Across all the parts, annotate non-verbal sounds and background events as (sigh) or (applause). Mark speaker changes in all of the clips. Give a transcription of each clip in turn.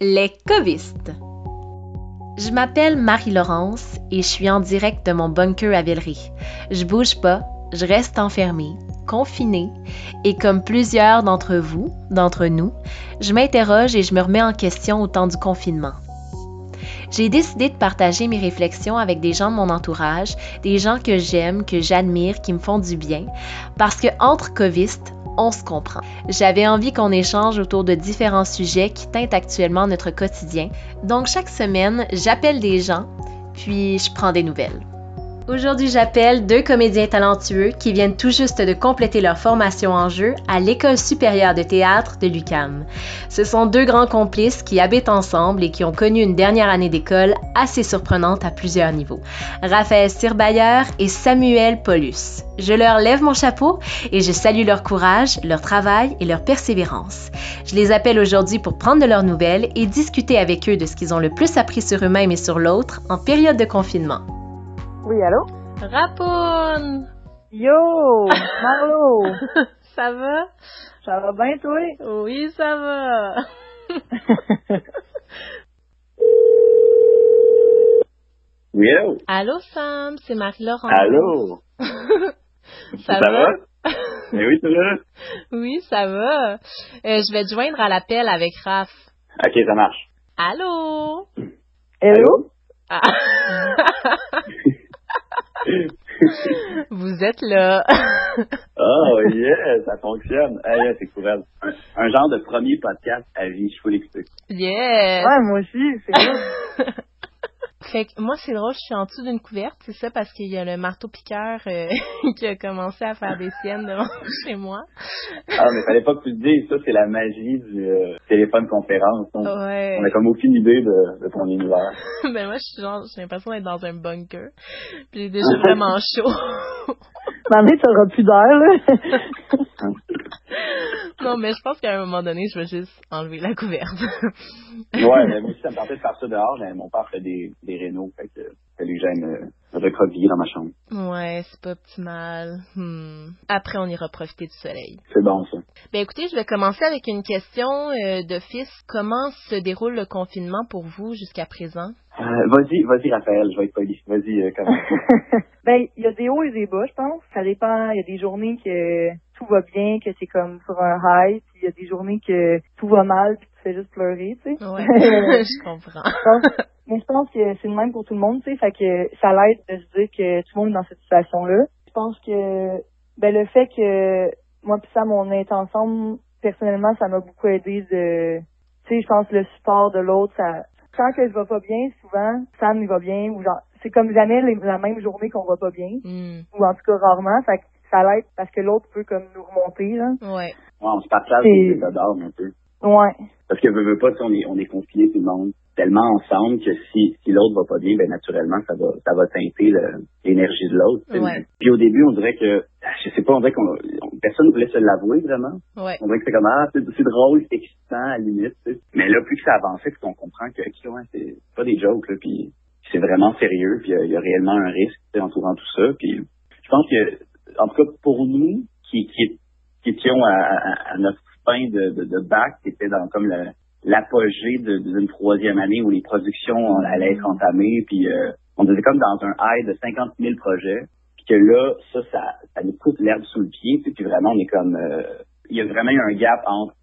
Speaker 1: Les covistes. Je m'appelle Marie-Laurence et je suis en direct de mon bunker à Villeray. Je bouge pas, je reste enfermée, confinée, et comme plusieurs d'entre vous, d'entre nous, je m'interroge et je me remets en question au temps du confinement. J'ai décidé de partager mes réflexions avec des gens de mon entourage, des gens que j'aime, que j'admire, qui me font du bien, parce que entre covistes, on se comprend. J'avais envie qu'on échange autour de différents sujets qui teintent actuellement notre quotidien. Donc chaque semaine, j'appelle des gens, puis je prends des nouvelles. Aujourd'hui, j'appelle deux comédiens talentueux qui viennent tout juste de compléter leur formation en jeu à l'École supérieure de théâtre de l'UCAM. Ce sont deux grands complices qui habitent ensemble et qui ont connu une dernière année d'école assez surprenante à plusieurs niveaux. Raphaël Sirbayer et Samuel Paulus. Je leur lève mon chapeau et je salue leur courage, leur travail et leur persévérance. Je les appelle aujourd'hui pour prendre de leurs nouvelles et discuter avec eux de ce qu'ils ont le plus appris sur eux-mêmes et sur l'autre en période de confinement.
Speaker 2: Oui, allô?
Speaker 1: Rapon!
Speaker 2: Yo! Marlo! (laughs)
Speaker 1: ça va?
Speaker 2: Ça va bien, toi?
Speaker 1: Oui, ça va. (laughs)
Speaker 3: oui, allô?
Speaker 1: Allô, Sam, c'est Marie-Laurent.
Speaker 3: Allô? (laughs)
Speaker 1: ça, va?
Speaker 3: Mais oui, ça va?
Speaker 1: Oui, ça va. Euh, je vais te joindre à l'appel avec Raph.
Speaker 3: Ok, ça marche.
Speaker 1: Allô?
Speaker 2: Hello?
Speaker 1: Ah. Vous êtes là. (laughs)
Speaker 3: oh yeah, ça fonctionne. Ah c'est cool. Un, un, genre de premier podcast à vie, je faut l'expliquer.
Speaker 1: Yeah.
Speaker 2: Ouais, moi aussi, c'est cool. (laughs)
Speaker 1: Fait que moi, c'est drôle, je suis en dessous d'une couverte, c'est ça, parce qu'il y a le marteau-piqueur euh, (laughs) qui a commencé à faire des siennes devant (laughs) chez moi.
Speaker 3: Ah, mais fallait pas que tu le dises, ça, c'est la magie du euh, téléphone conférence. On,
Speaker 1: ouais.
Speaker 3: on a comme aucune idée de, de ton univers. (laughs)
Speaker 1: ben moi, je suis genre, j'ai l'impression d'être dans un bunker. Puis j'ai déjà vraiment chaud.
Speaker 2: Maman, ça aura plus d'air, là.
Speaker 1: Non, mais je pense qu'à un moment donné, je vais juste enlever la couverte.
Speaker 3: ouais, mais moi aussi, ça me tentait de faire ça dehors, mais mon père fait des, des rénaux, fait que fallait que j'aille me recroqueviller dans ma chambre.
Speaker 1: Ouais, c'est pas optimal. Hmm. Après, on ira profiter du soleil.
Speaker 3: C'est bon, ça.
Speaker 1: Ben écoutez, je vais commencer avec une question euh, de fils. Comment se déroule le confinement pour vous jusqu'à présent?
Speaker 3: Euh, vas-y, vas-y, Raphaël, je vais être poli. Vas-y, euh, comment? (laughs)
Speaker 2: ben, il y a des hauts et des bas, je pense. Ça dépend. Il y a des journées que tout va bien, que c'est comme sur un high, puis il y a des journées que tout va mal, puis tu fais juste pleurer, tu sais.
Speaker 1: Ouais, (laughs) je comprends.
Speaker 2: mais je pense que c'est le même pour tout le monde, tu sais, fait que ça l'aide de se dire que tout le monde est dans cette situation-là. Je pense que ben le fait que moi puis Sam on est ensemble, personnellement, ça m'a beaucoup aidé de tu sais, je pense le support de l'autre, ça quand que je vais pas bien, souvent, Sam il va bien ou genre c'est comme jamais la même journée qu'on va pas bien.
Speaker 1: Mm.
Speaker 2: Ou en tout cas rarement. Fait que ça l'aide parce que l'autre peut comme nous remonter, là.
Speaker 1: Ouais.
Speaker 3: Ouais, on se partage des états d'âme un peu.
Speaker 2: Ouais.
Speaker 3: Parce que veut, veut pas, on est, on est confinés tout le monde tellement ensemble que si, si l'autre va pas bien, ben naturellement, ça va, ça va teinter l'énergie de l'autre.
Speaker 1: Ouais.
Speaker 3: Puis au début, on dirait que, je sais pas, on dirait qu'on, personne ne voulait se l'avouer vraiment.
Speaker 1: Ouais.
Speaker 3: On dirait que c'est comme, ah, c'est, drôle, c'est excitant à la limite. T'sais. Mais là, plus que ça avançait, puis qu'on comprend que, ouais, c'est pas des jokes, là, puis c'est vraiment sérieux, puis il y, y, a réellement un risque entourant tout ça. Puis je pense que, en tout cas, pour nous, qui, qui, qui étions à, à, notre fin de, de, de bac, qui était dans comme l'apogée d'une troisième année où les productions allaient être entamées, puis euh, on était comme dans un high de 50 000 projets, puis que là, ça, ça, ça nous coupe l'herbe sous le pied, puis vraiment, on est comme... Euh, il y a vraiment eu un gap entre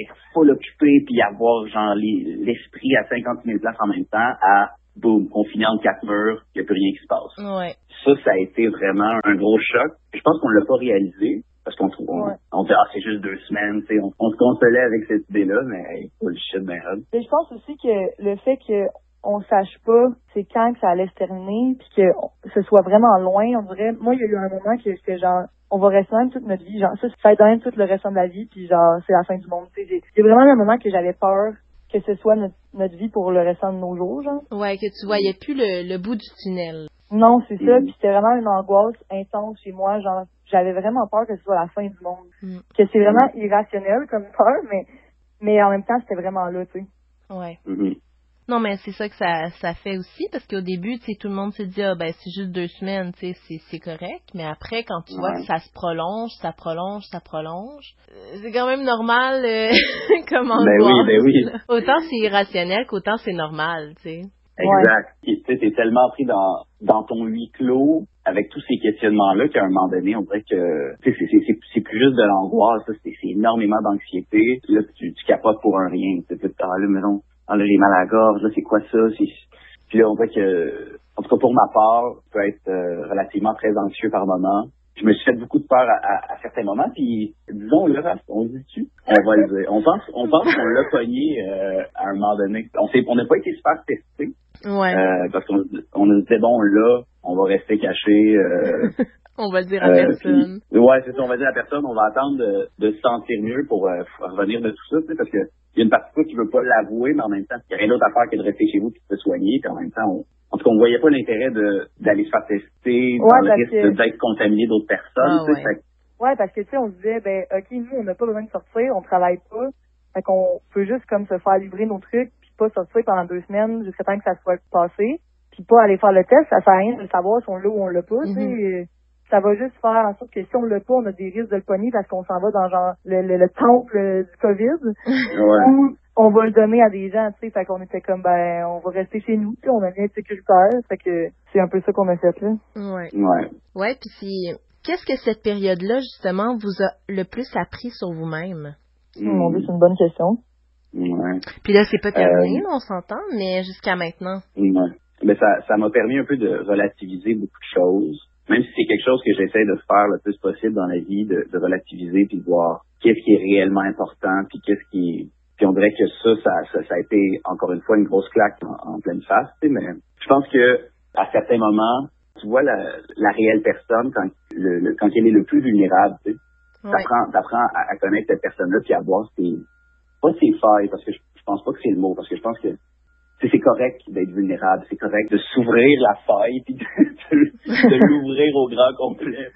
Speaker 3: être full occupé puis avoir genre l'esprit à 50 000 places en même temps à boum, confiné entre quatre murs, il n'y a plus rien qui se passe.
Speaker 1: Ouais.
Speaker 3: Ça, ça a été vraiment un gros choc. Je pense qu'on ne l'a pas réalisé. Parce qu'on trouve, on,
Speaker 2: Ouais.
Speaker 3: on dit, ah, c'est juste deux semaines, tu sais, on, on se consolait avec cette idée-là, mais hey, bullshit, ben hot.
Speaker 2: Mais je pense aussi que le fait que on sache pas c'est quand que ça allait se terminer, puis que ce soit vraiment loin, on dirait. Moi, il y a eu un moment que c'était genre, on va rester même toute notre vie, genre ça, ça va être même tout le restant de la vie, puis genre c'est la fin du monde. tu sais. J'ai- Il y a vraiment un moment que j'avais peur que ce soit notre, notre vie pour le restant de nos jours, genre.
Speaker 1: Ouais, que tu voyais plus le, le bout du tunnel.
Speaker 2: Non, c'est ça,
Speaker 3: Mhm.
Speaker 2: puis c'était vraiment une angoisse intense chez moi, genre j'avais vraiment peur que ce soit la fin du monde.
Speaker 1: Mm.
Speaker 2: Que c'est vraiment irrationnel comme peur, mais mais en même temps c'était vraiment là, tu sais.
Speaker 1: Ouais.
Speaker 3: Mhm.
Speaker 1: Non, mais c'est ça que ça, ça fait aussi, parce qu'au début, tu sais, tout le monde se dit, ah, ben, c'est juste deux semaines, tu sais, c'est correct. Mais après, quand tu vois que ça se prolonge, ça prolonge, ça prolonge, euh, c'est quand même normal, euh, (laughs) comment
Speaker 3: ben oui, ben oui. (laughs)
Speaker 1: Autant c'est irrationnel qu'autant c'est normal, tu sais.
Speaker 3: Exact. Tu sais, t'es tellement pris dans, dans ton huis clos avec tous ces questionnements-là qu'à un moment donné, on dirait que c'est plus juste de l'angoisse, c'est énormément d'anxiété. Là, tu, tu capotes pour un rien. Tu sais, ah, là, mais non, ah, là, j'ai mal à la gorge, là, c'est quoi ça? Puis là, on voit que, en tout cas pour ma part, je peux être euh, relativement très anxieux par moment. Je me suis fait beaucoup de peur à, à, certains moments, puis disons le on dit tu, on va le dire. On pense, on pense qu'on l'a pogné euh, à un moment donné. On s'est, on n'a pas été super testé,
Speaker 1: ouais.
Speaker 3: euh, parce qu'on on nous disait bon là, on va rester caché. Euh, (laughs)
Speaker 1: on va dire à euh, personne.
Speaker 3: ouais, c'est ça, on va dire à personne. On va attendre de, de se sentir mieux pour euh, revenir de tout ça, parce que il y a une partie de toi qui veut pas l'avouer, mais en même temps, il y a rien d'autre à faire que de rester chez vous et de se soigner. Puis en même temps, on, en tout cas, on voyait pas l'intérêt de d'aller se faire tester, dans le risque d'être contaminé d'autres personnes.
Speaker 2: Ah, ouais. ouais. parce que tu sais, on se disait, ben ok, nous, on n'a pas besoin de sortir, on travaille pas, fait qu'on peut juste comme se faire livrer nos trucs, puis pas sortir pendant deux semaines jusqu'à temps que ça soit passé, puis pas aller faire le test, ça sert à rien de savoir si on l'a ou on l'a pas. Mm ça va juste faire en sorte que si on l'a pas, on a des risques de le pogner parce qu'on s'en va dans genre le, le, temple du COVID. (laughs) Ou on va le donner à des gens, tu sais, fait qu'on était comme ben on va rester chez nous, puis on a bien sécuritaire, fait que c'est un peu ça qu'on a fait là.
Speaker 1: Ouais.
Speaker 3: Ouais.
Speaker 1: Ouais, puis qu'est-ce que cette période-là justement vous a le plus appris sur vous-même?
Speaker 2: Mon Dieu, c'est une bonne question.
Speaker 3: Ouais.
Speaker 1: Puis là, c'est pas terminé, euh, on s'entend, mais jusqu'à maintenant.
Speaker 3: Ouais. Mais ça, ça m'a permis un peu de relativiser beaucoup de choses même si c'est quelque chose que j'essaie de faire le plus possible dans la vie, de, relativiser puis de voir qu'est-ce qui est réellement important puis qu'est-ce qui puis on dirait que ça, ça, ça, a été encore une fois une grosse claque en, pleine face, tu sais, mais je pense que à certains moments, tu vois la, la réelle personne quand le, quand elle est le plus vulnérable, tu sais. T'apprends, à, connaître cette personne-là puis à voir ses pas ses failles parce que je, je pense pas que c'est le mot parce que je pense que c'est correct d'être vulnérable, c'est correct de s'ouvrir la faille puis de, l'ouvrir au grand complet.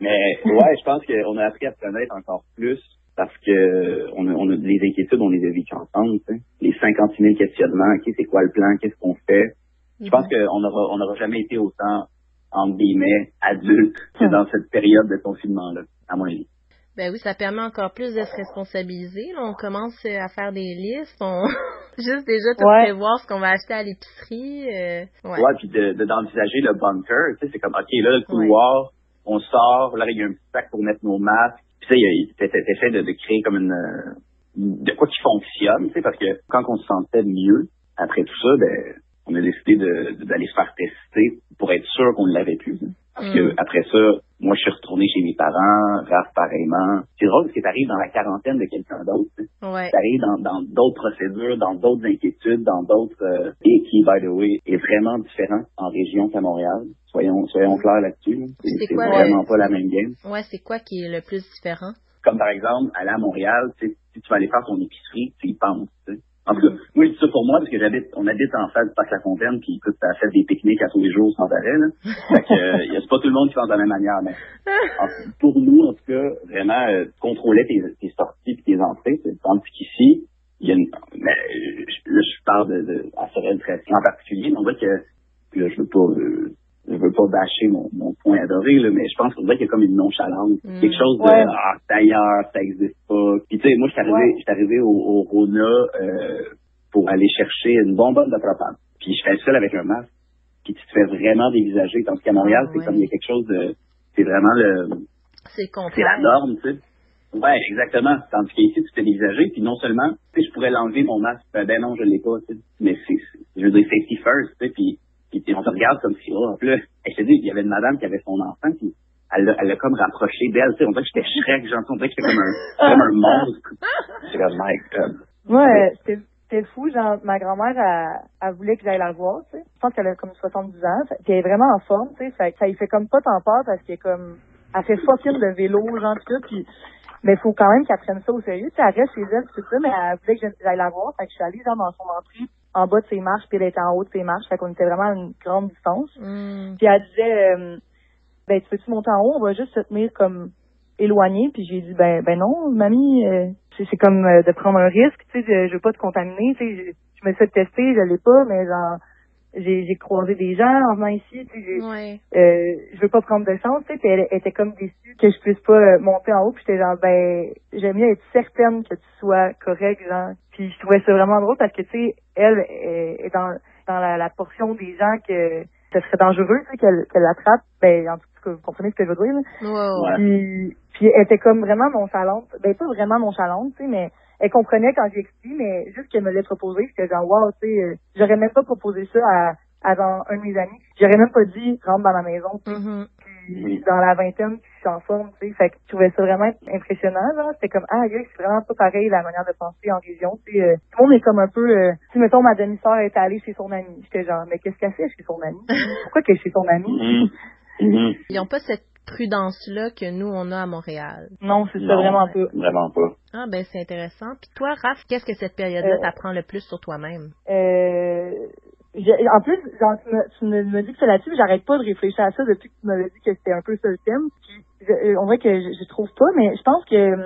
Speaker 3: Mais ouais, je pense qu'on a appris à se connaître encore plus parce que on a, on a les inquiétudes, on les a vécues ensemble. Les 50 000 questionnements, ok, c'est quoi le plan, qu'est-ce qu'on fait? Je pense mm-hmm. qu'on n'aura on aura jamais été autant entre guillemets adulte que dans cette période de confinement là, à mon avis.
Speaker 1: Ben oui, ça permet encore plus de se responsabiliser. on commence à faire des listes, on (laughs) juste déjà de prévoir ce qu'on va acheter à l'épicerie. Euh,
Speaker 3: ouais. ouais, puis de d'envisager le bunker. Tu sais, c'est comme ok là le couloir, on sort, là il y a un petit sac pour mettre nos masques. Puis ça, il fait de, de créer comme une de quoi qui fonctionne, tu sais, parce que quand on se sentait mieux après tout ça, ben on a décidé d'aller se faire tester pour être sûr qu'on ne l'avait plus. Parce que mm. après ça, moi, je suis retourné chez mes parents, Raph pareillement. C'est drôle parce que t'arrives dans la quarantaine de quelqu'un d'autre.
Speaker 1: Ouais.
Speaker 3: T'arrives dans dans d'autres procédures, dans d'autres inquiétudes, dans d'autres euh, et qui, by the way, est vraiment différent en région qu'à Montréal. Soyons soyons clairs là-dessus. C'est vraiment pas la même game.
Speaker 1: Ouais, c'est quoi qui est le plus différent?
Speaker 3: Comme par exemple, aller à Montréal, si tu vas aller faire ton épicerie, tu y penses. En tout cas, moi, je dis ça pour moi parce que j'habite, on habite en face du parc La Fontaine, puis écoute, ça fait des pique-niques à tous les jours sans arrêt, là. Fait que, euh, c'est pas tout le monde qui pense de la même manière, mais pour nous, en tout cas, vraiment, euh, contrôler tes, tes sorties puis tes entrées, tandis qu'ici, il y a une, mais, là, je parle de, de à Sorel très en particulier, mais on voit que, là, je veux pas, euh, je veux pas bâcher mon, mon point adoré, là, mais je pense qu'on dirait qu'il y a comme une nonchalance. Mm. Quelque chose de Ah, d'ailleurs, ça existe pas. Puis tu sais, moi je suis arrivé, je arrivé au, au Rona euh, pour aller chercher une bonbonne de propane. Puis je fais seul avec un masque. Puis tu te fais vraiment dévisager. Tandis qu'à Montréal, c'est comme il y a quelque chose de. C'est vraiment le.
Speaker 1: C'est
Speaker 3: C'est la norme, tu sais. Ouais, exactement. Tandis qu'ici, tu te fais dévisager, puis non seulement, tu sais, je pourrais l'enlever mon masque, ben non, je l'ai pas, tu sais. Mais c'est, je veux dire, safety first, tu sais, puis puis on te regarde comme si, oh, là, elle s'est dit, il y avait une madame qui avait son enfant, puis elle l'a, elle comme rapproché d'elle, tu sais, on dirait que j'étais Shrek, genre, on dirait que j'étais comme un, comme un monstre. C'est comme, my God.
Speaker 2: Ouais, c'était, c'était fou, genre, ma grand-mère, elle, elle voulait que j'aille la voir, tu sais. Je pense qu'elle a comme 70 ans, puis elle est vraiment en forme, tu sais, ça, ça y fait comme pas tant peur parce qu'elle est comme, elle fait fucking de vélo, genre, tout ça, puis mais il faut quand même qu'elle prenne ça au sérieux. Tu sais, elle reste chez elle, tout ça, mais elle voulait que j'aille la voir. Fait que je suis allée genre, dans son entrée en bas de ses marches, puis elle était en haut de ses marches. Fait qu'on était vraiment à une grande distance.
Speaker 1: Mm.
Speaker 2: Puis elle disait, euh, ben, tu veux-tu monter en haut? On va juste se tenir comme éloigné. Puis j'ai dit, ben, ben non, mamie, euh, c'est comme euh, de prendre un risque, tu sais, je, je veux pas te contaminer, tu sais, je, je me suis tester, je l'ai pas, mais genre j'ai j'ai croisé des gens en venant ici, tu sais,
Speaker 1: Ouais.
Speaker 2: euh, je veux pas prendre de chance, tu sais, puis elle était comme déçue que je puisse pas euh, monter en haut, puis j'étais genre ben j'aime mieux être certaine que tu sois correct, genre. Puis je trouvais ça vraiment drôle parce que tu sais, elle est dans dans la, la portion des gens que ce serait dangereux, tu sais, qu'elle qu'elle l'attrape, ben en tout cas vous comprenez ce que je veux dire. là.
Speaker 1: Ouais, ouais.
Speaker 3: Ouais.
Speaker 2: Puis, puis elle était comme vraiment nonchalante. Ben pas vraiment nonchalante, tu sais, mais elle comprenait quand j'ai expliqué, mais juste qu'elle me l'a proposé, j'étais genre wow, tu sais, euh, j'aurais même pas proposé ça à, à genre, un de mes amis. J'aurais même pas dit rentre dans la maison,
Speaker 1: Mhm.
Speaker 2: puis dans la vingtaine, puis je suis en forme, tu sais. Fait que je trouvais ça vraiment impressionnant, genre. C'était comme ah gars, c'est vraiment pas pareil la manière de penser en région, tu sais. euh, tout le monde est comme un peu euh, si mettons ma demi-sœur est allée chez son amie. J'étais genre mais qu'est-ce qu'elle fait chez son amie? (laughs) Pourquoi qu'elle est chez son amie?
Speaker 3: Mhm. Mhm.
Speaker 1: Ils n'ont pas cette prudence-là que nous, on a à Montréal?
Speaker 2: Non, c'est ça vraiment pas.
Speaker 3: Vraiment pas.
Speaker 1: Ah, ben c'est intéressant. Puis toi, Raph, qu'est-ce que cette période-là
Speaker 2: Euh,
Speaker 1: t'apprend le plus sur toi-même?
Speaker 2: Euh, en plus, genre, tu, me, tu me, me dis que c'est là-dessus, mais j'arrête pas de réfléchir à ça depuis que tu m'avais dit que c'était un peu ça le thème. Je- euh, on dirait que je, je trouve pas, mais je pense que,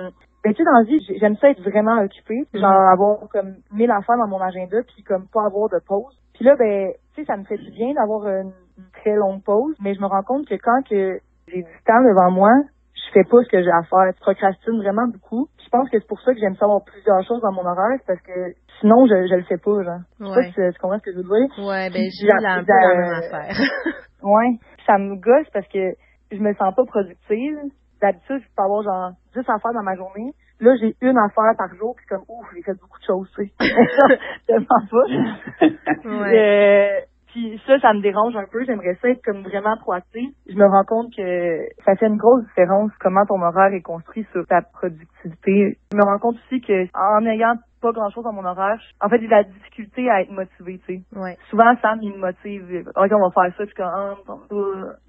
Speaker 2: ben, tu sais, dans la vie, j'ai- j'aime ça être vraiment occupée, puis genre avoir comme mille affaires dans mon agenda, puis comme pas avoir de pause. Puis là, ben, tu sais, ça me fait du bien d'avoir une, une très longue pause, mais je me rends compte que quand que j'ai du temps devant moi, je fais pas ce que j'ai à faire. Je procrastine vraiment beaucoup. Je pense que c'est pour ça que j'aime savoir plusieurs choses dans mon horaire, c'est parce que sinon je, je le fais pas, genre. Je sais pas
Speaker 1: Ouais.
Speaker 2: si tu, comprends ce que je veux dire.
Speaker 1: Ouais, ben j'ai un peu la même affaire. (laughs)
Speaker 2: Ouais. Ça me gosse parce que je me sens pas productive. D'habitude, je peux avoir genre 10 affaires dans ma journée. Là, j'ai une affaire par jour, puis comme, ouf, j'ai fait beaucoup de choses, tu sais. (laughs) Tellement pas. (laughs)
Speaker 1: Ouais.
Speaker 2: Euh, puis ça, ça me dérange un peu. J'aimerais ça être comme vraiment proactive. Je me rends compte que ça fait une grosse différence comment ton horaire est construit sur ta productivité. Je me rends compte aussi que en ayant pas grand chose dans mon horaire, en fait, j'ai de la difficulté à être motivée, tu sais.
Speaker 1: Ouais.
Speaker 2: Souvent, Sam, il me motive. Ok, on va faire ça, puis comme, ah,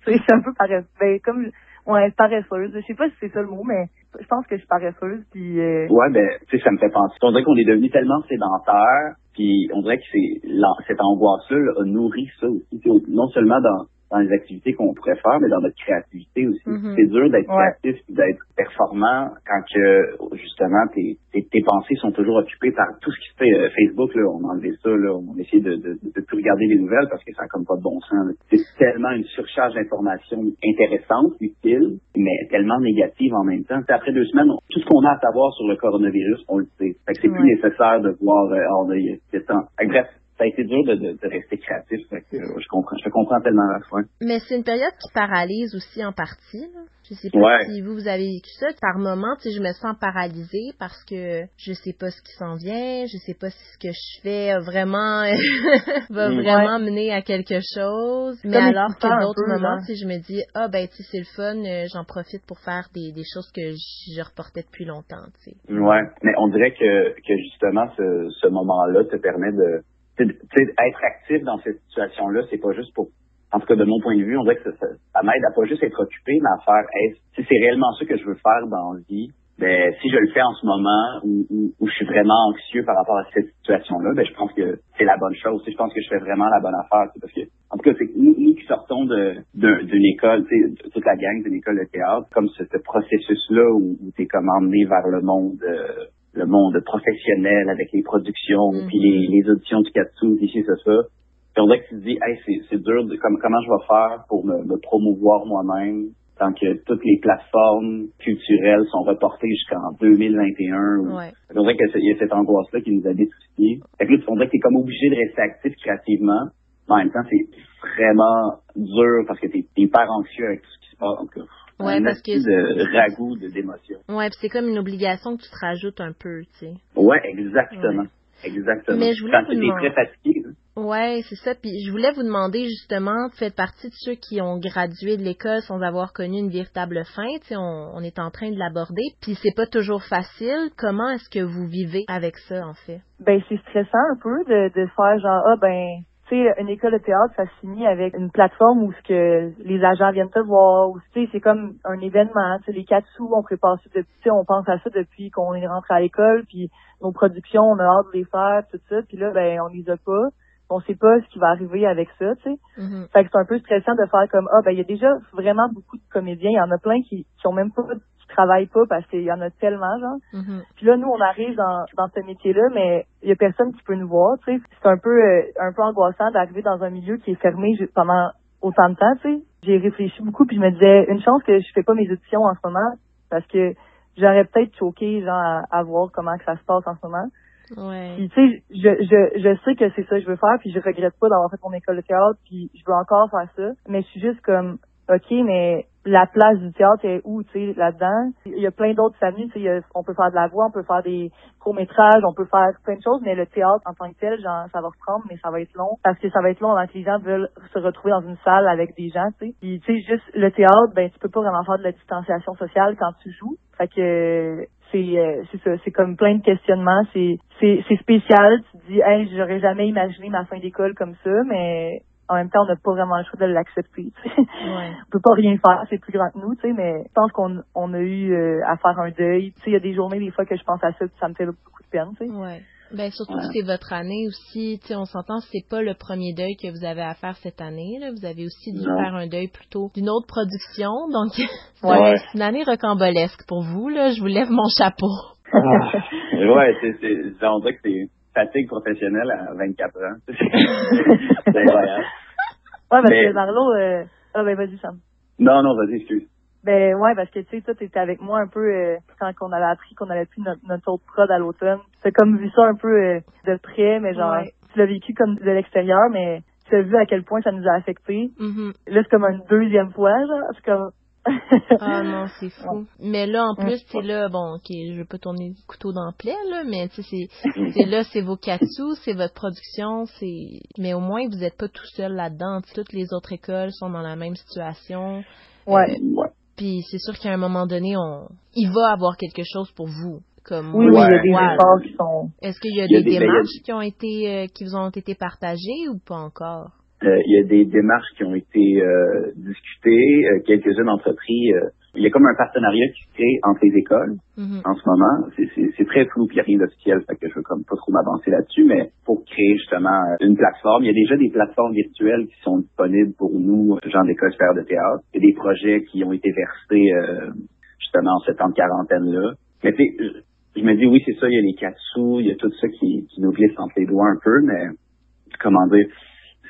Speaker 2: tu sais, c'est un peu paresseuse. Ben, comme, ouais, paresseuse. Je sais pas si c'est ça le mot, mais je pense que je suis paresseuse, puis euh,
Speaker 3: Ouais, ben, tu sais, ça me fait penser. On dirait qu'on est devenu tellement sédentaire, puis on dirait que c'est cette angoisse-là là, a nourri ça aussi. Non seulement dans, dans les activités qu'on pourrait faire, mais dans notre créativité aussi.
Speaker 1: Mhm.
Speaker 3: C'est dur d'être
Speaker 2: Ouais.
Speaker 3: créatif et d'être performant quand que justement tes, tes, tes pensées sont toujours occupées par tout ce qui se fait euh, Facebook. Là, on a enlevé ça, là, on a essayé de, de, de plus regarder les nouvelles parce que ça a comme pas de bon sens. C'est tellement une surcharge d'informations intéressantes, utiles, mais tellement négatives en même temps. Après deux semaines, on- tout ce qu'on a à savoir sur le coronavirus, on le sait. Fait que c'est plus nécessaire de voir euh, oh, là, il y a- y a tant. Fait que bref, ça a été dur de, de, de rester créatif. Fait que, euh, je comprends, je te comprends tellement à la fois.
Speaker 1: Mais c'est une période qui paralyse aussi en partie. Là. Je sais pas
Speaker 3: Ouais.
Speaker 1: si vous, vous avez vécu ça. Par moment, tu sais, je me sens paralysée parce que je sais pas ce qui s'en vient, je sais pas si ce que je fais vraiment (laughs) va
Speaker 3: Mm.
Speaker 1: vraiment mener à quelque chose. Mais
Speaker 2: Comme
Speaker 1: alors que d'autres moments, si je me dis ah ben tu sais c'est le fun, euh, j'en profite pour faire des, des choses que je, je reportais depuis longtemps, tu sais.
Speaker 3: Ouais, mais on dirait que, que justement, ce, ce moment-là te permet de, tu sais, tu sais, être actif dans cette situation-là, c'est pas juste pour, en tout cas de mon point de vue, on dirait que ça, m'aide à pas juste être occupé, mais à faire, hey, si c'est réellement ça que je veux faire dans la vie, ben si je le fais en ce moment où, je suis vraiment anxieux par rapport à cette situation-là, ben je pense que c'est la bonne chose. Je pense que je fais vraiment la bonne affaire. Parce que, en tout cas, c'est nous, qui sortons de de- d'une école, toute la gang d'une école de théâtre, comme ce, ce processus-là où, où tu es emmené vers le monde euh, le monde professionnel avec les productions,
Speaker 1: Mhm.
Speaker 3: puis les, les auditions du Katsu, puis ci, ça, ça. Puis on dirait que tu te dis, hey, c'est, c'est dur, de, comme, comment je vais faire pour me, me promouvoir moi-même tant que toutes les plateformes culturelles sont reportées jusqu'en 2021. ou-
Speaker 1: Ouais.
Speaker 3: On dirait qu'il y a cette angoisse-là qui nous habite aussi. Fait que là, on dirait que t'es comme obligé de rester actif créativement, mais en même temps, c'est vraiment dur parce que t'es hyper anxieux avec tout ce qui se passe.
Speaker 1: Ouais,
Speaker 3: un
Speaker 1: parce que-
Speaker 3: petit de ragoût de, d'émotions.
Speaker 1: Ouais, puis c'est comme une obligation que tu te rajoutes un peu, tu sais.
Speaker 3: Ouais, exactement.
Speaker 1: Ouais.
Speaker 3: Exactement.
Speaker 1: Mais je voulais
Speaker 3: Quand
Speaker 1: vous demander-
Speaker 3: très fatigué, là.
Speaker 1: Ouais, c'est ça. Puis je voulais vous demander justement, vous faites partie de ceux qui ont gradué de l'école sans avoir connu une véritable fin. Tu sais, on, on est en train de l'aborder. Puis c'est pas toujours facile. Comment est-ce que vous vivez avec ça, en fait?
Speaker 2: ben c'est stressant un peu de, de faire genre ah ben tu sais une école de théâtre ça se finit avec une plateforme où ce que les agents viennent te voir ou tu sais c'est comme un événement tu sais les quatre sous on prépare ça depuis tu sais, on pense à ça depuis qu'on est rentré à l'école puis nos productions on a hâte de les faire tout ça puis là ben on les a pas on sait pas ce qui va arriver avec ça tu sais
Speaker 1: Mhm.
Speaker 2: fait que c'est un peu stressant de faire comme ah ben il y a déjà vraiment beaucoup de comédiens il y en a plein qui qui ont même pas travaillent pas parce qu'il y en a tellement, genre.
Speaker 1: Mhm.
Speaker 2: Puis là, nous, on arrive dans, dans ce métier-là, mais il y a personne qui peut nous voir, tu sais. C'est un peu, euh, un peu angoissant d'arriver dans un milieu qui est fermé pendant autant de temps, tu sais. J'ai réfléchi beaucoup, puis je me disais, une chance que je fais pas mes auditions en ce moment, parce que j'aurais peut-être choqué, genre, à, à voir comment que ça se passe en ce moment.
Speaker 1: Ouais.
Speaker 2: Puis tu sais, je, je, je sais que c'est ça que je veux faire, puis je regrette pas d'avoir fait mon école de théâtre, puis je veux encore faire ça. Mais je suis juste comme, ok, mais la place du théâtre est où, tu sais, là-dedans? Il y a plein d'autres familles, tu sais, on peut faire de la voix, on peut faire des courts métrages, on peut faire plein de choses, mais le théâtre en tant que tel, genre, ça va reprendre, mais ça va être long, parce que ça va être long avant que les gens veulent se retrouver dans une salle avec des gens, tu sais. Puis tu sais, juste le théâtre, ben tu peux pas vraiment faire de la distanciation sociale quand tu joues. Fait que c'est euh, c'est ça, c'est comme plein de questionnements, c'est c'est c'est spécial, tu te dis hey, j'aurais jamais imaginé ma fin d'école comme ça, mais en même temps, on n'a pas vraiment le choix de l'accepter.
Speaker 1: Ouais.
Speaker 2: On peut pas rien faire, c'est plus grand que nous, tu sais, mais je pense qu'on on a eu euh, à faire un deuil. Tu sais, il y a des journées, des fois, que je pense à ça, puis ça me fait beaucoup de peine, tu sais.
Speaker 1: Ouais. Ben surtout
Speaker 3: Ouais.
Speaker 1: que c'est votre année aussi, tu sais, on s'entend, c'est pas le premier deuil que vous avez à faire cette année, là. Vous avez aussi dû
Speaker 3: Non.
Speaker 1: faire un deuil plutôt d'une autre production, donc (laughs) c'est
Speaker 3: Ouais.
Speaker 1: une année rocambolesque pour vous, là. Je vous lève mon chapeau.
Speaker 3: ouais, c'est, c'est, on dirait que c'est fatigue professionnelle à 24 ans. (laughs) c'est incroyable.
Speaker 2: Ouais, parce
Speaker 3: Mais-
Speaker 2: que Marlo, euh... ah ben vas-y, Sam.
Speaker 3: Non, non, vas-y, excuse.
Speaker 2: Ben ouais, parce que tu sais, toi, t'étais avec moi un peu euh, quand on avait appris qu'on avait pris notre, notre autre prod à l'automne. T'as comme vu ça un peu euh, de près, mais genre,
Speaker 1: Ouais.
Speaker 2: tu l'as vécu comme de l'extérieur, mais tu as vu à quel point ça nous a affectés.
Speaker 1: Mhm.
Speaker 2: Là, c'est comme une deuxième fois, genre. C'est comme...
Speaker 1: Ah non, c'est (laughs) fou. Mais là, en
Speaker 2: Ouais.
Speaker 1: plus, c'est là, bon, ok, je pas tourner le couteau dans le plaie, là, mais tu sais, (laughs) c'est, là, c'est vos katsu, c'est votre production, c'est, mais au moins, vous êtes pas tout seul là-dedans. Toutes les autres écoles sont dans la même situation.
Speaker 2: Ouais.
Speaker 3: Ouais.
Speaker 1: Puis c'est sûr qu'à un moment donné, on, il va avoir quelque chose pour vous. Comme
Speaker 2: Oui, oui, il y a
Speaker 3: Ouais.
Speaker 2: des
Speaker 1: Ouais.
Speaker 2: efforts qui sont...
Speaker 1: Est-ce qu'il y a
Speaker 3: Il y a
Speaker 1: des démarches qui ont été, euh, qui vous ont été partagées ou pas encore?
Speaker 3: Euh, il y a des démarches qui ont été euh, discutées, euh, quelques-unes entreprises. euh, il y a comme un partenariat qui se crée entre les écoles
Speaker 1: Mhm.
Speaker 3: en ce moment. C'est, très flou, puis il n'y a rien d'officiel, fait que je veux comme pas trop m'avancer là-dessus, mais pour créer justement une plateforme, il y a déjà des plateformes virtuelles qui sont disponibles pour nous, gens d'école supérieure de théâtre. Il y a des projets qui ont été versés euh, justement en ce temps de quarantaine-là. Mais tu je me dis oui, c'est ça, il y a les quatre sous, il y a tout ça qui, qui nous glisse entre les doigts un peu, mais comment dire,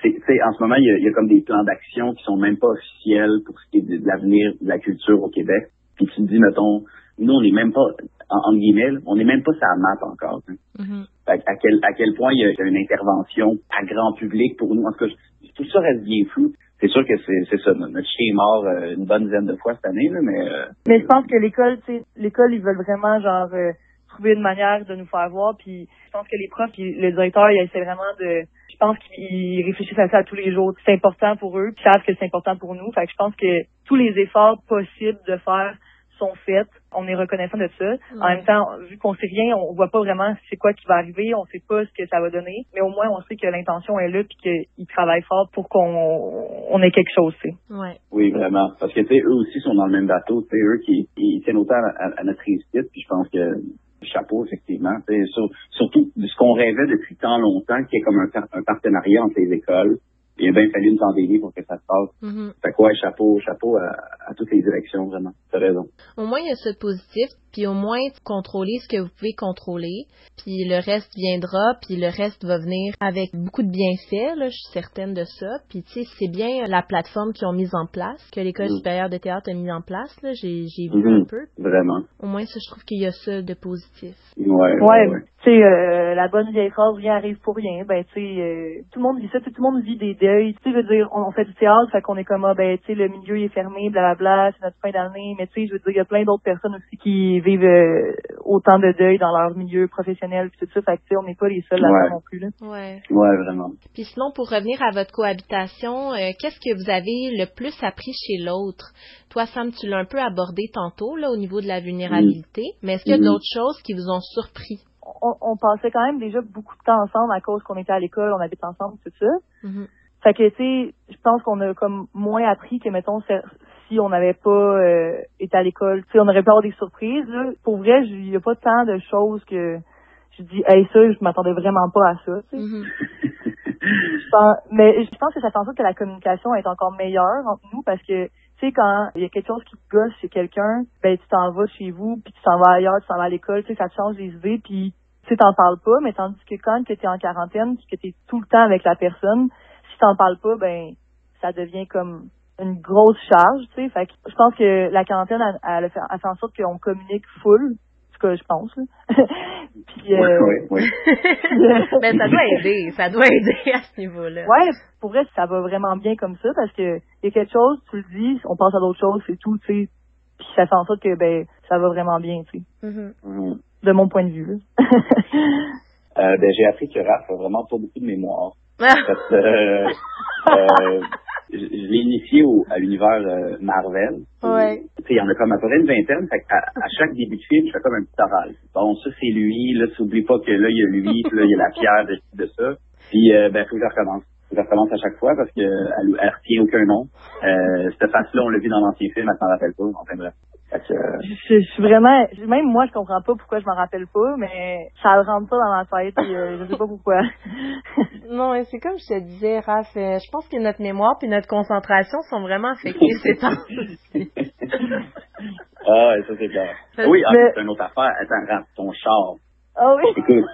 Speaker 3: c'est, tu sais, en ce moment, il y, a, il y a comme des plans d'action qui sont même pas officiels pour ce qui est de, de l'avenir de la culture au Québec. Puis tu te dis, mettons, nous, on n'est même pas, en, en guillemets, on n'est même pas sur la map encore. hein.
Speaker 1: Mhm.
Speaker 3: Fait que à quel, à quel point il y a une intervention à grand public pour nous. En tout cas, je- tout ça reste bien flou. C'est sûr que c'est, c'est ça. Notre notre chien est mort euh, une bonne dizaine de fois cette année, là, mais euh,
Speaker 2: Mais je pense que l'école, tu sais, l'école, ils veulent vraiment, genre, euh, trouver une manière de nous faire voir. Puis je pense que les profs, puis le directeur, ils essaient vraiment de... Je pense qu'ils réfléchissent à ça tous les jours. C'est important pour eux, puis ils savent que c'est important pour nous. Fait que je pense que tous les efforts possibles de faire sont faits. On est reconnaissant de ça. En même temps, vu qu'on sait rien, on voit pas vraiment c'est quoi qui va arriver, on sait pas ce que ça va donner, mais au moins on sait que l'intention est là puis qu'ils travaillent fort pour qu'on on ait quelque chose, tu sais.
Speaker 1: Ouais.
Speaker 3: oui, vraiment. Parce que, tu sais, eux aussi sont dans le même bateau. Tu sais, eux qui ils tiennent autant à, à- à notre réussite, puis je pense que chapeau, effectivement. Sur- surtout de ce qu'on rêvait depuis tant longtemps, qui est comme un, un partenariat entre les écoles. Il a bien fallu une pandémie pour que ça se passe. Fait quoi, chapeau, chapeau à, à toutes les directions, vraiment. T'as raison.
Speaker 1: Au moins, il y a ce positif, puis au moins, contrôlez ce que vous pouvez contrôler, puis le reste viendra, puis le reste va venir avec beaucoup de bienfaits, là, je suis certaine de ça. Puis, tu sais, c'est bien la plateforme qu'ils ont mise en place, que l'École
Speaker 3: Mm.
Speaker 1: supérieure de théâtre a mis en place, là, j'ai j'ai vu
Speaker 3: Mhm.
Speaker 1: un peu.
Speaker 3: Vraiment.
Speaker 1: Au moins, ça, je trouve qu'il y a ça de positif.
Speaker 3: Ouais, ouais,
Speaker 2: Ouais,
Speaker 3: ouais.
Speaker 2: tu sais, euh, la bonne vieille phrase, rien arrive pour rien. Ben, tu sais, euh, tout le monde vit ça, tu sais, tout le monde vit des deuils. Tu sais, je veux dire, on, on fait du théâtre, fait qu'on est comme, ah, ben, tu sais, le milieu est fermé, blablabla, c'est notre fin d'année. Mais tu sais, je veux dire, il y a plein d'autres personnes aussi qui vivent euh, autant de deuil dans leur milieu professionnel, puis tout ça. Fait que, tu sais, on n'est pas les seuls là-dedans
Speaker 3: Ouais.
Speaker 2: non plus, là.
Speaker 1: Ouais.
Speaker 3: Ouais, vraiment.
Speaker 1: Puis sinon, pour revenir à votre cohabitation, euh, qu'est-ce que vous avez le plus appris chez l'autre? Toi, Sam, tu l'as un peu abordé tantôt, là, au niveau de la vulnérabilité, mais est-ce qu'il y a
Speaker 3: Mhm.
Speaker 1: d'autres choses qui vous ont surpris?
Speaker 2: On, on passait quand même déjà beaucoup de temps ensemble à cause qu'on était à l'école, on habite ensemble, tout ça.
Speaker 1: Mhm.
Speaker 2: Fait que, tu sais, je pense qu'on a comme moins appris que, mettons, si- on n'avait pas euh, été à l'école. Tu sais, on aurait pu avoir des surprises, là. Pour vrai, il y a pas tant de choses que je dis, hey, ça, je m'attendais vraiment pas à ça, tu sais.
Speaker 1: Mhm. (laughs)
Speaker 2: Je pense- mais je pense que ça fait en sorte que la communication est encore meilleure entre nous parce que, tu Tu sais, quand il y a quelque chose qui te gosse chez quelqu'un, ben tu t'en vas chez vous, puis tu t'en vas ailleurs, tu t'en vas à l'école, tu sais, ça te change les idées, puis tu t'en parles pas, mais tandis que quand tu es en quarantaine, puis que tu es tout le temps avec la personne, si t'en parles pas, ben ça devient comme une grosse charge, tu sais. Fait que je pense que la quarantaine, elle, elle, fait, elle fait en sorte qu'on communique full, en tout cas, je pense. (laughs)
Speaker 3: puis, euh, oui, oui, (laughs)
Speaker 1: Mais ça doit aider, ça doit aider à ce niveau-là.
Speaker 2: Ouais, pour vrai, ça va vraiment bien comme ça, parce que il y a quelque chose, tu le dis, on passe à d'autres choses, c'est tout, tu sais. Puis ça fait en sorte que, ben, ça va vraiment bien, tu sais.
Speaker 1: Mm-hmm.
Speaker 3: Mm.
Speaker 2: De mon point de vue, là.
Speaker 3: euh, ben, j'ai appris que Raph a vraiment pas beaucoup de mémoire. (laughs) Parce, euh, euh, je, je l'ai initié au, à l'univers euh, Marvel.
Speaker 1: Ouais.
Speaker 3: Il y en a comme à peu près une vingtaine. Fait à, à chaque début de film, je fais comme un petit oral. Bon, ça c'est lui. Là, t'oublies pas que là il y a lui, (laughs) puis là il y a la pierre de, de ça. Puis euh, ben faut que je recommence. Faut que je recommence à chaque fois parce que elle, elle retient aucun nom. Euh, cette face-là, on l'a vu dans l'ancien film, elle s'en rappelle pas. Enfin bref. Que, euh,
Speaker 2: Je, je suis vraiment, même moi, je comprends pas pourquoi je m'en rappelle pas, mais ça rentre pas dans ma tête et euh, je sais pas pourquoi. (laughs)
Speaker 1: Non, et c'est comme je te disais, Raph, euh, je pense que notre mémoire puis notre concentration sont vraiment affectées ces temps-ci. (laughs)
Speaker 3: Ah, ouais, ça c'est clair. Oui, ah,
Speaker 2: Mais-
Speaker 3: c'est une autre affaire. Attends, Raph, ton char.
Speaker 2: Ah oui.
Speaker 3: Écoute,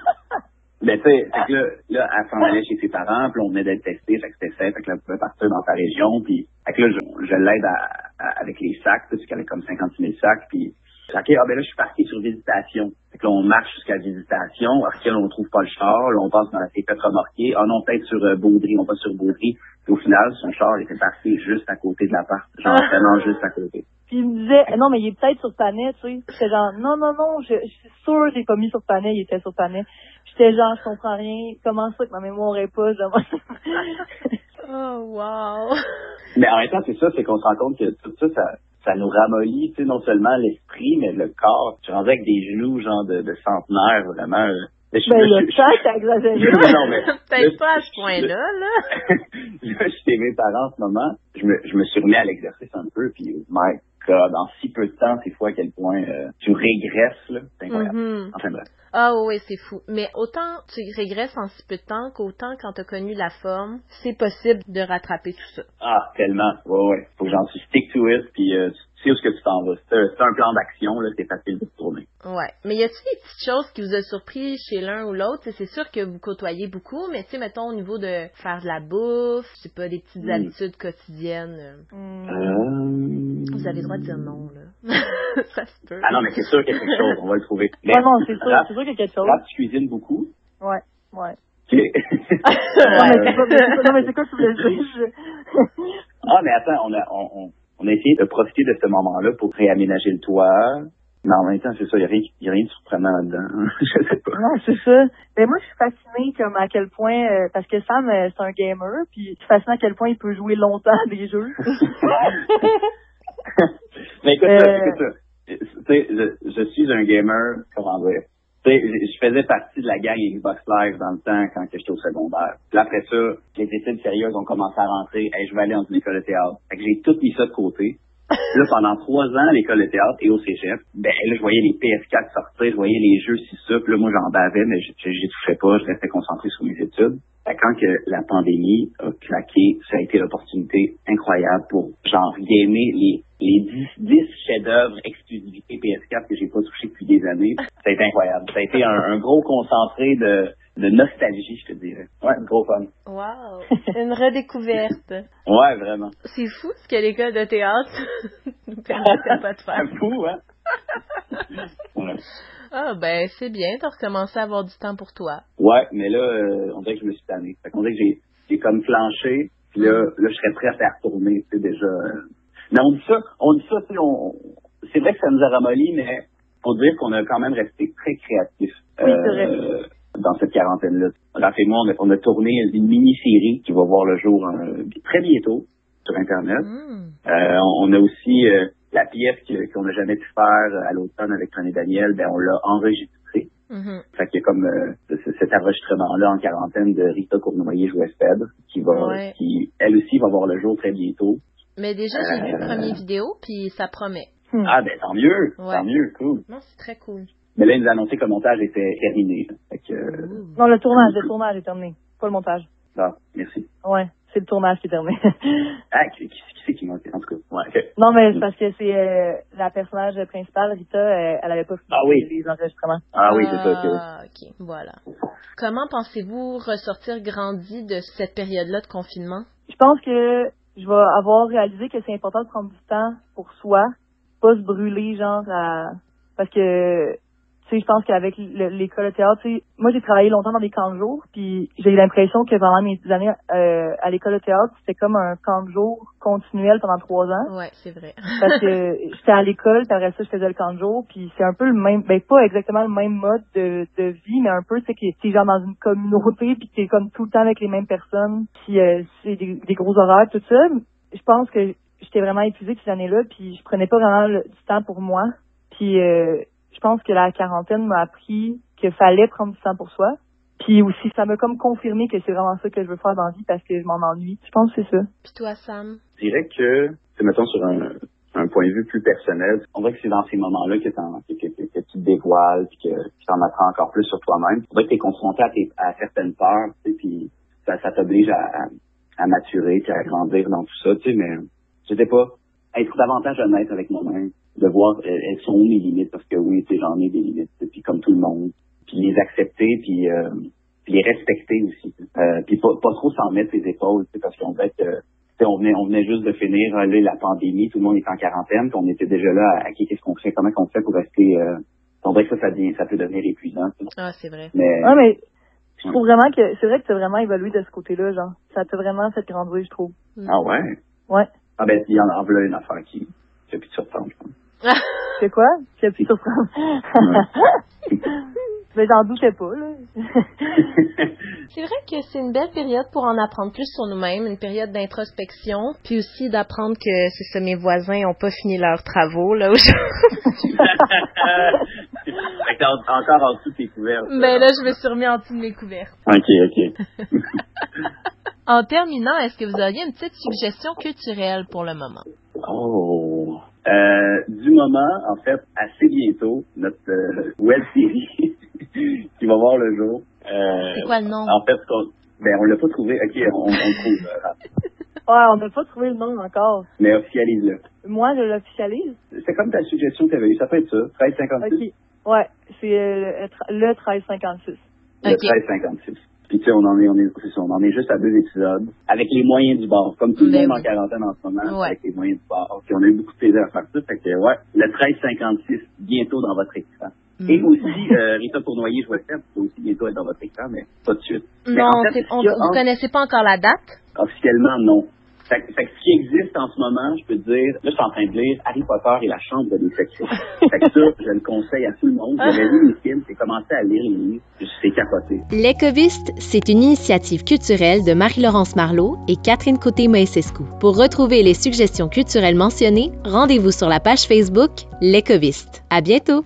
Speaker 3: (laughs) ben, tu sais, là, là, elle s'en allait chez ses parents, puis on venait d'être testé, fait que c'était fait, fait que là, elle pouvait partir dans sa région, puis, fait que là, je, je l'aide à- avec les sacs, parce qu'elle avait comme 56 000 sacs, puis, OK, ah ben là, je suis parti sur visitation. Fait que là, on marche jusqu'à visitation, alors que là, on trouve pas le char, là, on passe dans la fait remorquée, ah non, peut-être sur euh, Baudry, on passe sur Baudry, puis au final, son char était parti juste à côté de l'appart, genre (laughs) vraiment juste à côté.
Speaker 2: Puis il me disait, non, mais il est peut-être sur Panet, tu sais. J'étais genre, non, non, non, je, je suis sûre, j'ai pas mis sur Panet, il était sur Panet. J'étais genre, je comprends rien. Comment ça que ma mémoire est pas, (laughs) (laughs)
Speaker 1: Oh, wow. (laughs)
Speaker 3: Mais en même temps, c'est ça, c'est qu'on se rend compte que tout ça, ça, ça nous ramollit, tu sais, non seulement l'esprit, mais le corps. Suis rendu avec des genoux, genre, de, de centenaire, vraiment. euh, je-
Speaker 2: Ben,
Speaker 3: je-
Speaker 2: le
Speaker 3: je-
Speaker 2: temps, exagéré. (laughs)
Speaker 3: non, mais. (laughs)
Speaker 1: Peut-être pas à ce point-là, là.
Speaker 3: là, je suis chez mes parents en ce moment. Je me, je me suis remis à l'exercice un peu, puis, my God, en si peu de temps, c'est fou à quel point euh, tu régresses, là. C'est incroyable.
Speaker 1: Mhm.
Speaker 3: Enfin bref.
Speaker 1: Ah oui, c'est fou. Mais autant tu régresses en si peu de temps qu'autant quand tu as connu la forme, c'est possible de rattraper tout ça.
Speaker 3: Ah, tellement. Ouais, ouais. Faut que j'en suis stick to it, puis euh, tu sais où est-ce que tu t'en vas. C'est un, plan d'action, là, c'est facile de se tourner.
Speaker 1: Ouais. Mais y a-t-il des petites choses qui vous ont surpris chez l'un ou l'autre? C'est sûr que vous côtoyez beaucoup, mais tu sais, mettons, au niveau de faire de la bouffe, je sais pas, des petites
Speaker 3: Mm.
Speaker 1: habitudes quotidiennes.
Speaker 2: Hmm.
Speaker 3: Euh...
Speaker 1: Vous avez le droit de dire non, là. (laughs) ça se peut.
Speaker 3: Ah non, mais c'est sûr qu'il y a quelque chose, on va le trouver. Mais,
Speaker 2: Ouais, non, c'est sûr, c'est sûr qu'il y a quelque chose.
Speaker 3: Raph, tu cuisines beaucoup.
Speaker 2: Ouais, ouais.
Speaker 3: Ok.
Speaker 2: Non, mais c'est quoi que tu voulais dire?
Speaker 3: Ah, mais attends, on a, on, on, on a essayé de profiter de ce moment-là pour réaménager le toit. Mais en même temps, c'est ça, il n'y a, rien- y a rien de surprenant là-dedans. (laughs) je sais pas.
Speaker 2: Non, c'est ça. Mais moi, je suis fascinée comme à quel point, euh, parce que Sam, euh, c'est un gamer, puis je suis fascinée à quel point il peut jouer longtemps à des jeux. (laughs)
Speaker 3: mais écoute, ça,
Speaker 2: Euh.
Speaker 3: écoute ça. Tu sais, je, je suis un gamer, comment dire. Je, faisais partie de la gang Xbox Live dans le temps quand j'étais au secondaire. Puis après ça, les études sérieuses ont commencé à rentrer. Hey, je vais aller dans une école de théâtre. J'ai tout mis ça de côté. Là, pendant trois ans, à l'école de théâtre et au cégep, ben là, je voyais les PS4 sortir, je voyais les jeux si ça, là, moi, j'en bavais, mais j'y touchais pas, je restais concentré sur mes études. Que quand que la pandémie a claqué, ça a été l'opportunité incroyable pour, genre, gamer les, les 10, 10 chefs-d'œuvre exclusivité PS4 que j'ai pas touché depuis des années. Ça a été incroyable. Ça a été un gros concentré de, de nostalgie, je te dirais. Ouais, gros fun.
Speaker 1: Wow. Une redécouverte. (laughs)
Speaker 3: Ouais, vraiment.
Speaker 1: C'est fou ce que l'école de théâtre (laughs) nous permettait pas de faire. (laughs)
Speaker 3: Un fou, hein? Ouais.
Speaker 1: Ah ben c'est bien, t'as recommencé à avoir du temps pour toi.
Speaker 3: Ouais, mais là, euh, on dirait que je me suis tanné. Fait qu'on dirait que j'ai, comme flanché, puis là, là, je serais prêt à faire tourner, tu sais, déjà. euh. Mais on dit ça, on dit ça, tu sais, on, c'est vrai que ça nous a ramolli, mais faut dire qu'on a quand même resté très créatifs.
Speaker 2: Oui, c'est vrai.
Speaker 3: euh, dans cette quarantaine-là. Raph et moi, on a, on a tourné une mini-série qui va voir le jour euh, très bientôt sur Internet.
Speaker 1: Hmm.
Speaker 3: Euh, on a aussi euh, la pièce qu'on n'a jamais pu faire à l'automne avec René Daniel, ben on l'a enregistrée.
Speaker 1: Mhm.
Speaker 3: Fait qu'il y a comme ce- cet enregistrement-là en quarantaine de Rita Cournoyer jouet Phèdre, qui va
Speaker 1: Ouais.
Speaker 3: qui elle aussi va voir le jour très bientôt.
Speaker 1: Mais déjà j'ai vu le premier vidéo puis ça promet.
Speaker 3: Ah ben tant mieux,
Speaker 1: Ouais.
Speaker 3: tant mieux, cool.
Speaker 1: Non, c'est très cool.
Speaker 3: Mais là, il nous a annoncé que le montage était terminé. Que euh.
Speaker 2: Non, le tournage, le tournage est terminé. Pas le montage.
Speaker 3: ah, merci.
Speaker 2: Ouais. c'est le tournage qui est terminé. (laughs)
Speaker 3: ah, qui, qui, qui c'est qui En tout cas, ouais.
Speaker 2: Non, mais c'est parce que c'est euh, la personnage principale, Rita, euh, elle avait pas fini
Speaker 3: ah, oui.
Speaker 2: les enregistrements.
Speaker 3: Ah oui, c'est ça.
Speaker 1: Ah, ok, voilà. Comment pensez-vous ressortir grandi de cette période-là de confinement?
Speaker 2: Je pense que je vais avoir réalisé que c'est important de prendre du temps pour soi, pas se brûler, genre, à... parce que je pense qu'avec l'école de théâtre, tu sais, moi j'ai travaillé longtemps dans des camps de jour, puis j'ai eu l'impression que pendant mes années euh, à l'école de théâtre, c'était comme un camp de jour continuel pendant trois ans.
Speaker 1: Ouais, c'est vrai. (laughs)
Speaker 2: parce que j'étais à l'école, puis après ça, je faisais le camp de jour, puis c'est un peu le même, ben pas exactement le même mode de, de vie, mais un peu, tu sais, que t'es genre dans une communauté, puis t'es comme tout le temps avec les mêmes personnes, puis euh, c'est des, des gros horaires, tout ça. Je pense que j'étais vraiment épuisée cette année-là, puis je prenais pas vraiment le, du temps pour moi. Puis euh, je pense que la quarantaine m'a appris qu'il fallait prendre du temps pour soi. Puis aussi, ça m'a comme confirmé que c'est vraiment ça que je veux faire dans la vie parce que je m'en ennuie. Je pense que c'est ça.
Speaker 1: Puis toi, Sam?
Speaker 3: Je dirais que, mettons sur un, un point de vue plus personnel, on dirait que c'est dans ces moments-là que, que, que, que, tu te dévoiles, puis que tu en apprends encore plus sur toi-même. On dirait que tu es confronté à, tes, à certaines peurs, tu sais, puis ça, ça t'oblige à, à, maturer, puis à grandir dans tout ça, tu sais, mais je sais pas, être davantage honnête avec moi-même, de voir elles sont mes limites? Parce que oui, tu sais, j'en ai des limites, puis comme tout le monde, puis les accepter, puis, euh, puis les respecter aussi, euh, puis pas, pas trop s'en mettre ses épaules, parce qu'en fait, euh, on venait, on venait juste de finir là, la pandémie, tout le monde est en quarantaine, puis on était déjà là à, qu'est-ce qu'on fait, comment on fait pour rester. Euh, on dirait que ça, ça, devient, ça peut devenir épuisant.
Speaker 1: Ah, c'est vrai.
Speaker 2: Mais, ah, mais je trouve vraiment que c'est vrai que tu as vraiment évolué de ce côté-là, genre. Ça t'a vraiment fait grandir, je trouve.
Speaker 3: Ah ouais?
Speaker 2: Ouais.
Speaker 3: Ah ben, il y en a, en une affaire qui, qui a pu te surprendre, je pense. (laughs)
Speaker 2: C'est quoi? A pu surprendre? Mais j'en doutais pas, là. (laughs)
Speaker 1: c'est vrai que c'est une belle période pour en apprendre plus sur nous-mêmes, une période d'introspection, puis aussi d'apprendre que c'est ça, mes voisins n'ont pas fini leurs travaux, là, aujourd'hui. (laughs)
Speaker 3: encore en dessous de tes couvertes.
Speaker 1: Ben là, je me suis remis en dessous de mes couvertes.
Speaker 3: OK, OK.
Speaker 1: en terminant, est-ce que vous auriez une petite suggestion culturelle pour le moment?
Speaker 3: Oh, euh, du moment, en fait, assez bientôt, notre euh, web série (laughs) qui va voir le jour.
Speaker 1: Euh, c'est quoi le nom?
Speaker 3: En fait, on, ben, on l'a pas trouvé. OK, on, on le trouve. (laughs)
Speaker 2: ouais, on n'a pas trouvé le nom encore.
Speaker 3: Mais officialise-le.
Speaker 2: Moi, je l'officialise.
Speaker 3: C'est comme ta suggestion que tu avais eue. Ça peut être ça, 1356.
Speaker 2: OK. Ouais, c'est le, le 1356.
Speaker 3: Le 1356. Puis tu sais, on en est, on est, on en est juste à deux épisodes, avec les moyens du bord, comme tout le ben monde en quarantaine en ce moment, avec les moyens du bord. Puis on a eu beaucoup de plaisir à faire ça, fait que ouais, le 1356, bientôt dans votre écran. Mm. Et aussi, euh, Rita Tournoyer, je vois le faire, aussi bientôt être dans votre écran, mais pas de suite.
Speaker 1: Non, en fait, on, vous connaissez pas encore la date?
Speaker 3: Officiellement, non. Fait, fait que ce qui existe en ce moment, je peux te dire, là, je suis en train de lire Harry Potter et la Chambre de l'infection. (laughs) fait que ça, je le conseille à tout le monde. J'avais vu les films, j'ai commencé à lire les livres, c'est capoté.
Speaker 1: L'Écoviste, c'est une initiative culturelle de Marie-Laurence Marlot et Catherine Côté-Moïsescu. Pour retrouver les suggestions culturelles mentionnées, rendez-vous sur la page Facebook L'Écoviste. À bientôt!